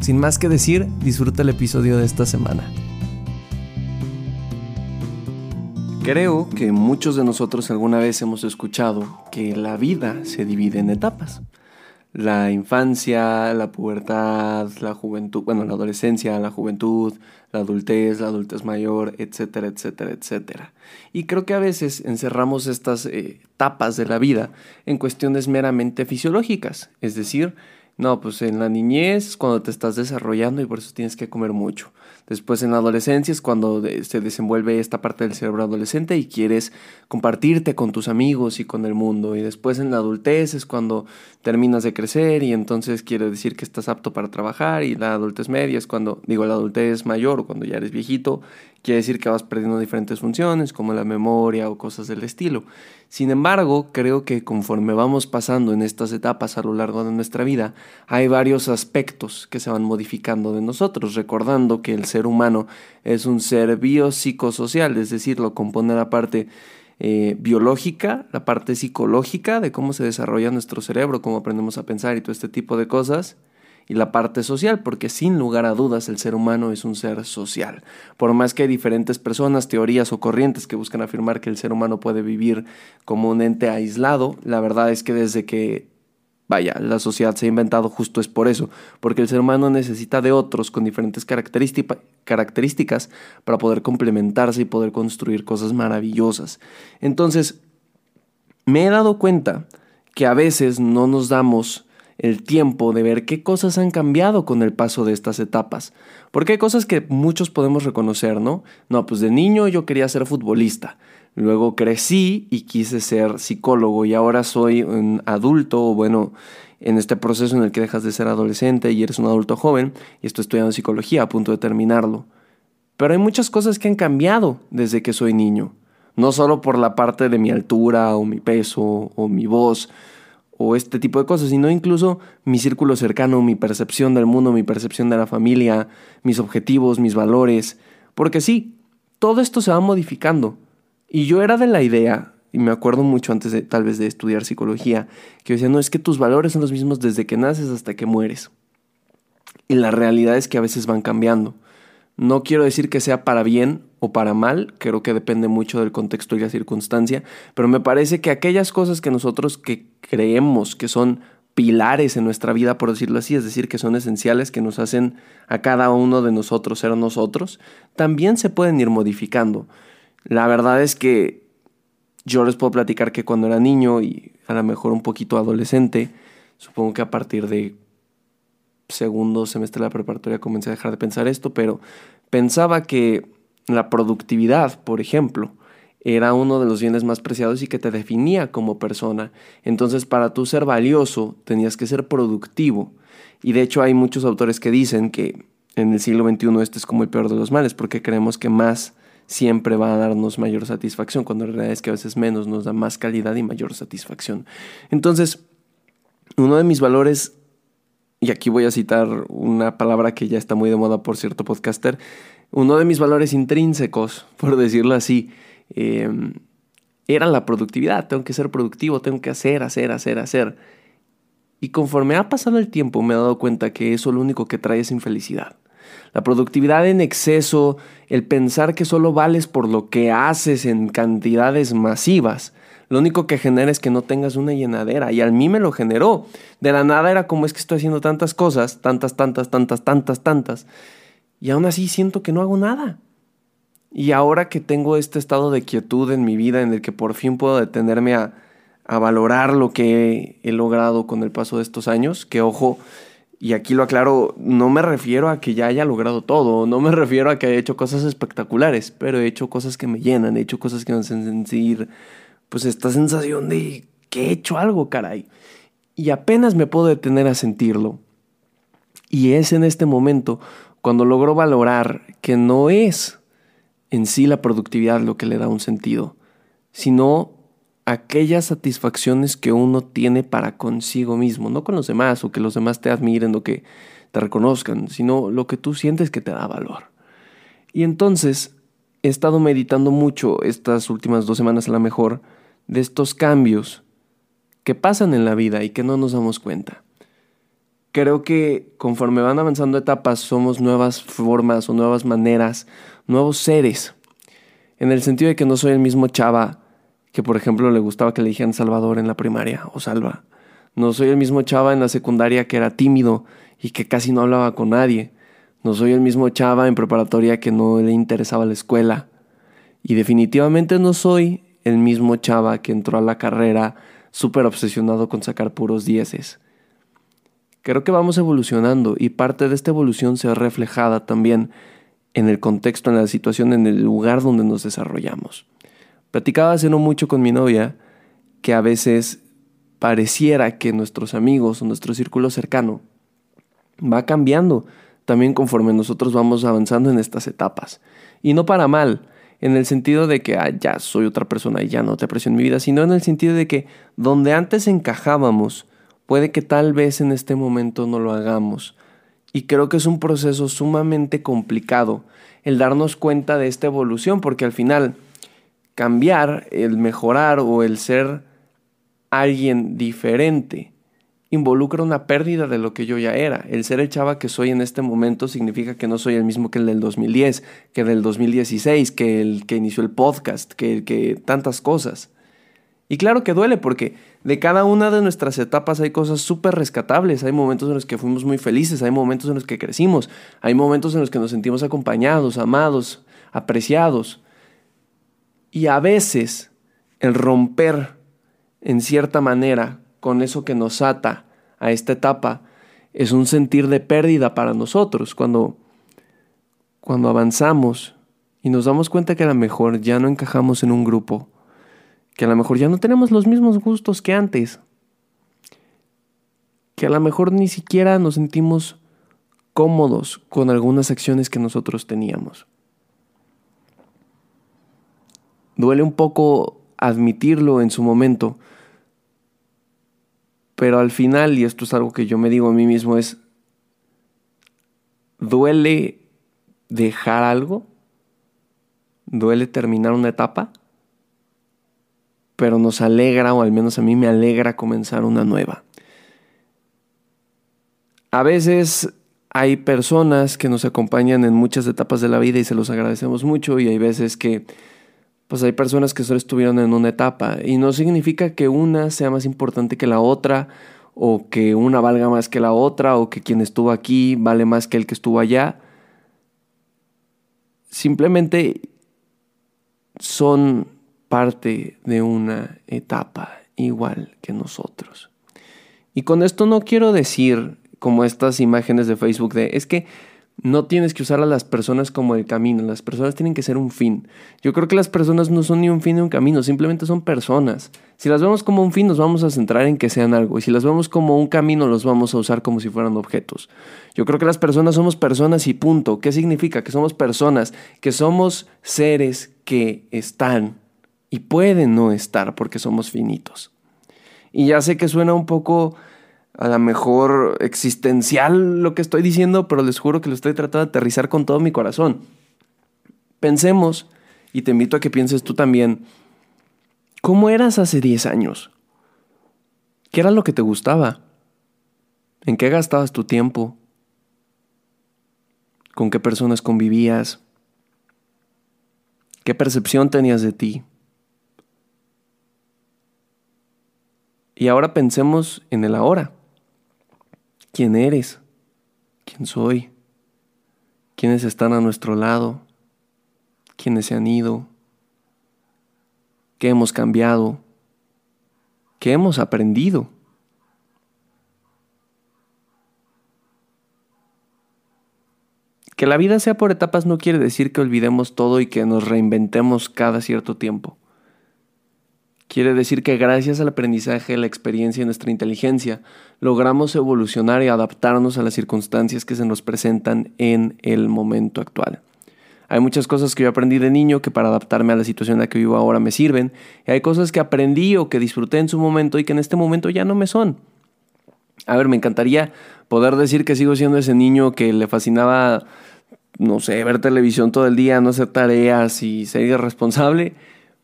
Sin más que decir, disfruta el episodio de esta semana. Creo que muchos de nosotros alguna vez hemos escuchado que la vida se divide en etapas. La infancia, la pubertad, la juventud, bueno, la adolescencia, la juventud, la adultez, la adultez mayor, etcétera, etcétera, etcétera. Y creo que a veces encerramos estas eh, etapas de la vida en cuestiones meramente fisiológicas, es decir, no, pues en la niñez cuando te estás desarrollando y por eso tienes que comer mucho. Después en la adolescencia es cuando se desenvuelve esta parte del cerebro adolescente y quieres compartirte con tus amigos y con el mundo. Y después en la adultez es cuando terminas de crecer y entonces quiere decir que estás apto para trabajar. Y la adultez media es cuando, digo, la adultez mayor cuando ya eres viejito, quiere decir que vas perdiendo diferentes funciones como la memoria o cosas del estilo. Sin embargo, creo que conforme vamos pasando en estas etapas a lo largo de nuestra vida, hay varios aspectos que se van modificando de nosotros, recordando que el ser humano es un ser biopsicosocial, es decir, lo compone la parte eh, biológica, la parte psicológica de cómo se desarrolla nuestro cerebro, cómo aprendemos a pensar y todo este tipo de cosas, y la parte social, porque sin lugar a dudas el ser humano es un ser social. Por más que hay diferentes personas, teorías o corrientes que buscan afirmar que el ser humano puede vivir como un ente aislado, la verdad es que desde que Vaya, la sociedad se ha inventado justo es por eso, porque el ser humano necesita de otros con diferentes características para poder complementarse y poder construir cosas maravillosas. Entonces, me he dado cuenta que a veces no nos damos el tiempo de ver qué cosas han cambiado con el paso de estas etapas. Porque hay cosas que muchos podemos reconocer, ¿no? No, pues de niño yo quería ser futbolista. Luego crecí y quise ser psicólogo y ahora soy un adulto, o bueno, en este proceso en el que dejas de ser adolescente y eres un adulto joven y estoy estudiando psicología a punto de terminarlo. Pero hay muchas cosas que han cambiado desde que soy niño. No solo por la parte de mi altura o mi peso o mi voz o este tipo de cosas, sino incluso mi círculo cercano, mi percepción del mundo, mi percepción de la familia, mis objetivos, mis valores. Porque sí, todo esto se va modificando. Y yo era de la idea, y me acuerdo mucho antes de tal vez de estudiar psicología, que decía, no, es que tus valores son los mismos desde que naces hasta que mueres. Y la realidad es que a veces van cambiando. No quiero decir que sea para bien o para mal, creo que depende mucho del contexto y la circunstancia, pero me parece que aquellas cosas que nosotros que creemos que son pilares en nuestra vida, por decirlo así, es decir, que son esenciales, que nos hacen a cada uno de nosotros ser nosotros, también se pueden ir modificando. La verdad es que yo les puedo platicar que cuando era niño y a lo mejor un poquito adolescente, supongo que a partir de segundo semestre de la preparatoria comencé a dejar de pensar esto, pero pensaba que la productividad, por ejemplo, era uno de los bienes más preciados y que te definía como persona. Entonces, para tú ser valioso, tenías que ser productivo. Y de hecho hay muchos autores que dicen que en el siglo XXI este es como el peor de los males, porque creemos que más siempre va a darnos mayor satisfacción, cuando en realidad es que a veces menos nos da más calidad y mayor satisfacción. Entonces, uno de mis valores, y aquí voy a citar una palabra que ya está muy de moda por cierto podcaster, uno de mis valores intrínsecos, por decirlo así, em, era la productividad. Tengo que ser productivo, tengo que hacer, hacer, hacer, hacer. Y conforme ha pasado el tiempo me he dado cuenta que eso lo único que trae es infelicidad. La productividad en exceso, el pensar que solo vales por lo que haces en cantidades masivas, lo único que genera es que no tengas una llenadera. Y a mí me lo generó. De la nada era como es que estoy haciendo tantas cosas, tantas, tantas, tantas, tantas, tantas. Y aún así siento que no hago nada. Y ahora que tengo este estado de quietud en mi vida en el que por fin puedo detenerme a, a valorar lo que he logrado con el paso de estos años, que ojo, y aquí lo aclaro, no me refiero a que ya haya logrado todo, no me refiero a que haya hecho cosas espectaculares, pero he hecho cosas que me llenan, he hecho cosas que me hacen sentir, pues esta sensación de que he hecho algo, caray. Y apenas me puedo detener a sentirlo. Y es en este momento cuando logro valorar que no es en sí la productividad lo que le da un sentido, sino aquellas satisfacciones que uno tiene para consigo mismo, no con los demás o que los demás te admiren o que te reconozcan, sino lo que tú sientes que te da valor. Y entonces he estado meditando mucho estas últimas dos semanas a la mejor de estos cambios que pasan en la vida y que no nos damos cuenta. Creo que conforme van avanzando etapas somos nuevas formas o nuevas maneras, nuevos seres, en el sentido de que no soy el mismo chava que por ejemplo le gustaba que le dijeran Salvador en la primaria o Salva. No soy el mismo chava en la secundaria que era tímido y que casi no hablaba con nadie. No soy el mismo chava en preparatoria que no le interesaba la escuela. Y definitivamente no soy el mismo chava que entró a la carrera súper obsesionado con sacar puros dieces. Creo que vamos evolucionando y parte de esta evolución se ve reflejada también en el contexto, en la situación, en el lugar donde nos desarrollamos. Platicaba hace no mucho con mi novia que a veces pareciera que nuestros amigos o nuestro círculo cercano va cambiando también conforme nosotros vamos avanzando en estas etapas. Y no para mal, en el sentido de que ah, ya soy otra persona y ya no te aprecio en mi vida, sino en el sentido de que donde antes encajábamos, puede que tal vez en este momento no lo hagamos. Y creo que es un proceso sumamente complicado el darnos cuenta de esta evolución, porque al final cambiar, el mejorar o el ser alguien diferente involucra una pérdida de lo que yo ya era. El ser el chava que soy en este momento significa que no soy el mismo que el del 2010, que el del 2016, que el que inició el podcast, que el que tantas cosas. Y claro que duele porque de cada una de nuestras etapas hay cosas súper rescatables. Hay momentos en los que fuimos muy felices, hay momentos en los que crecimos, hay momentos en los que nos sentimos acompañados, amados, apreciados. Y a veces el romper en cierta manera con eso que nos ata a esta etapa es un sentir de pérdida para nosotros cuando cuando avanzamos y nos damos cuenta que a lo mejor ya no encajamos en un grupo, que a lo mejor ya no tenemos los mismos gustos que antes, que a lo mejor ni siquiera nos sentimos cómodos con algunas acciones que nosotros teníamos. Duele un poco admitirlo en su momento, pero al final, y esto es algo que yo me digo a mí mismo, es, duele dejar algo, duele terminar una etapa, pero nos alegra, o al menos a mí me alegra comenzar una nueva. A veces hay personas que nos acompañan en muchas etapas de la vida y se los agradecemos mucho y hay veces que pues hay personas que solo estuvieron en una etapa y no significa que una sea más importante que la otra o que una valga más que la otra o que quien estuvo aquí vale más que el que estuvo allá. Simplemente son parte de una etapa igual que nosotros. Y con esto no quiero decir como estas imágenes de Facebook de es que no tienes que usar a las personas como el camino, las personas tienen que ser un fin. Yo creo que las personas no son ni un fin ni un camino, simplemente son personas. Si las vemos como un fin, nos vamos a centrar en que sean algo, y si las vemos como un camino, los vamos a usar como si fueran objetos. Yo creo que las personas somos personas y punto. ¿Qué significa? Que somos personas, que somos seres que están y pueden no estar porque somos finitos. Y ya sé que suena un poco a lo mejor existencial lo que estoy diciendo, pero les juro que lo estoy tratando de aterrizar con todo mi corazón. Pensemos, y te invito a que pienses tú también, ¿cómo eras hace 10 años? ¿Qué era lo que te gustaba? ¿En qué gastabas tu tiempo? ¿Con qué personas convivías? ¿Qué percepción tenías de ti? Y ahora pensemos en el ahora quién eres, quién soy, quiénes están a nuestro lado, quiénes se han ido, qué hemos cambiado, qué hemos aprendido. Que la vida sea por etapas no quiere decir que olvidemos todo y que nos reinventemos cada cierto tiempo. Quiere decir que gracias al aprendizaje, la experiencia y nuestra inteligencia, logramos evolucionar y adaptarnos a las circunstancias que se nos presentan en el momento actual. Hay muchas cosas que yo aprendí de niño que para adaptarme a la situación en la que vivo ahora me sirven, y hay cosas que aprendí o que disfruté en su momento y que en este momento ya no me son. A ver, me encantaría poder decir que sigo siendo ese niño que le fascinaba, no sé, ver televisión todo el día, no hacer tareas y ser irresponsable.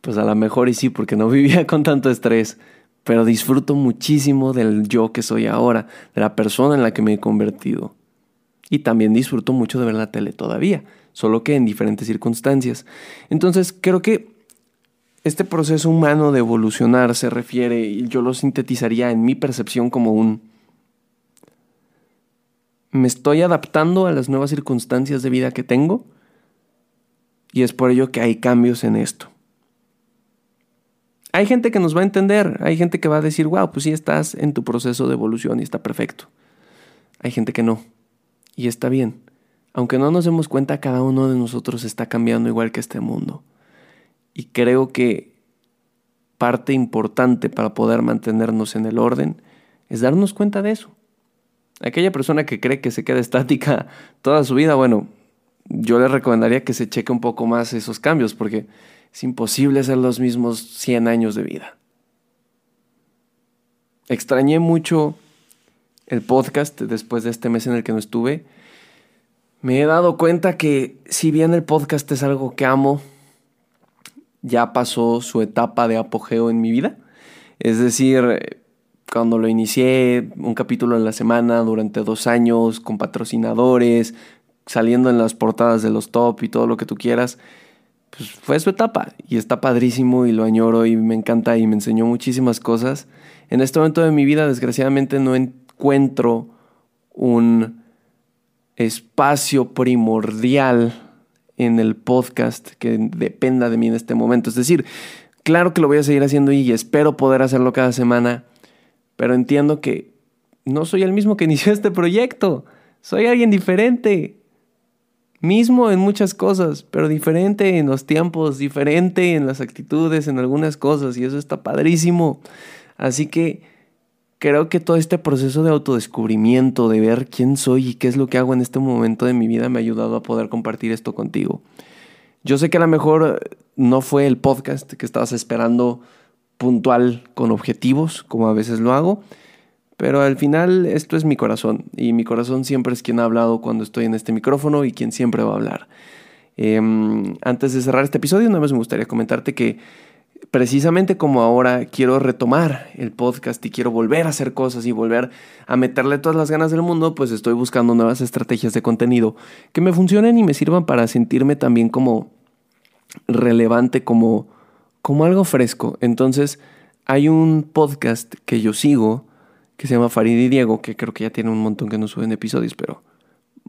Pues a lo mejor y sí, porque no vivía con tanto estrés. Pero disfruto muchísimo del yo que soy ahora, de la persona en la que me he convertido. Y también disfruto mucho de ver la tele todavía, solo que en diferentes circunstancias. Entonces creo que este proceso humano de evolucionar se refiere, y yo lo sintetizaría en mi percepción como un... Me estoy adaptando a las nuevas circunstancias de vida que tengo y es por ello que hay cambios en esto. Hay gente que nos va a entender, hay gente que va a decir, wow, pues sí estás en tu proceso de evolución y está perfecto. Hay gente que no, y está bien. Aunque no nos demos cuenta, cada uno de nosotros está cambiando igual que este mundo. Y creo que parte importante para poder mantenernos en el orden es darnos cuenta de eso. Aquella persona que cree que se queda estática toda su vida, bueno, yo le recomendaría que se cheque un poco más esos cambios, porque es imposible ser los mismos 100 años de vida. Extrañé mucho el podcast después de este mes en el que no estuve. Me he dado cuenta que si bien el podcast es algo que amo, ya pasó su etapa de apogeo en mi vida. Es decir, cuando lo inicié, un capítulo en la semana durante dos años, con patrocinadores, saliendo en las portadas de los top y todo lo que tú quieras, pues fue su etapa y está padrísimo y lo añoro y me encanta y me enseñó muchísimas cosas. En este momento de mi vida, desgraciadamente, no encuentro un espacio primordial en el podcast que dependa de mí en este momento. Es decir, claro que lo voy a seguir haciendo y espero poder hacerlo cada semana, pero entiendo que no soy el mismo que inició este proyecto. Soy alguien diferente. Mismo en muchas cosas, pero diferente en los tiempos, diferente en las actitudes, en algunas cosas, y eso está padrísimo. Así que creo que todo este proceso de autodescubrimiento, de ver quién soy y qué es lo que hago en este momento de mi vida, me ha ayudado a poder compartir esto contigo. Yo sé que a lo mejor no fue el podcast que estabas esperando puntual con objetivos, como a veces lo hago, pero al final esto es mi corazón y mi corazón siempre es quien ha hablado cuando estoy en este micrófono y quien siempre va a hablar. Em, antes de cerrar este episodio, nada más me gustaría comentarte que precisamente como ahora quiero retomar el podcast y quiero volver a hacer cosas y volver a meterle todas las ganas del mundo, pues estoy buscando nuevas estrategias de contenido que me funcionen y me sirvan para sentirme también como relevante, como, como algo fresco. Entonces, hay un podcast que yo sigo que se llama Farid y Diego, que creo que ya tiene un montón que no suben episodios, pero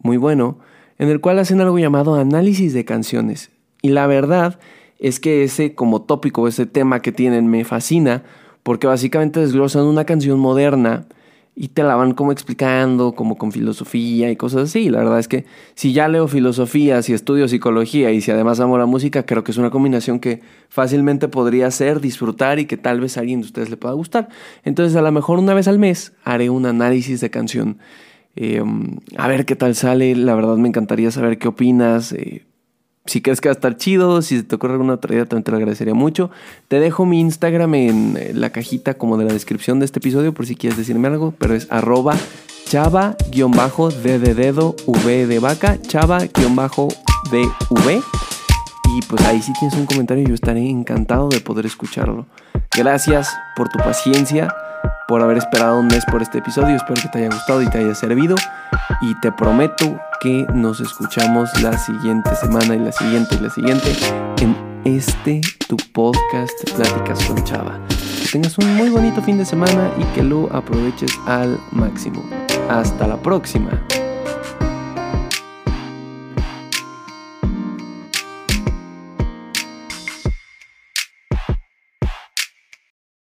muy bueno, en el cual hacen algo llamado análisis de canciones. Y la verdad es que ese como tópico, ese tema que tienen me fascina, porque básicamente desglosan una canción moderna y te la van como explicando, como con filosofía y cosas así. La verdad es que si ya leo filosofía, si estudio psicología y si además amo la música, creo que es una combinación que fácilmente podría ser, disfrutar y que tal vez a alguien de ustedes le pueda gustar. Entonces a lo mejor una vez al mes haré un análisis de canción. Eh, a ver qué tal sale, la verdad me encantaría saber qué opinas. Eh, si crees que va estar chido, si te ocurre alguna otra idea, también te lo agradecería mucho. Te dejo mi Instagram en eh, la cajita como de la descripción de este episodio por si quieres decirme algo, pero es arroba chava-d de dedo, de vaca, chava-dv. Y pues ahí si tienes un comentario yo estaré encantado de poder escucharlo. Gracias por tu paciencia por haber esperado un mes por este episodio. Espero que te haya gustado y te haya servido. Y te prometo que nos escuchamos la siguiente semana y la siguiente y la siguiente en este tu podcast Pláticas con Chava. Que tengas un muy bonito fin de semana y que lo aproveches al máximo. Hasta la próxima.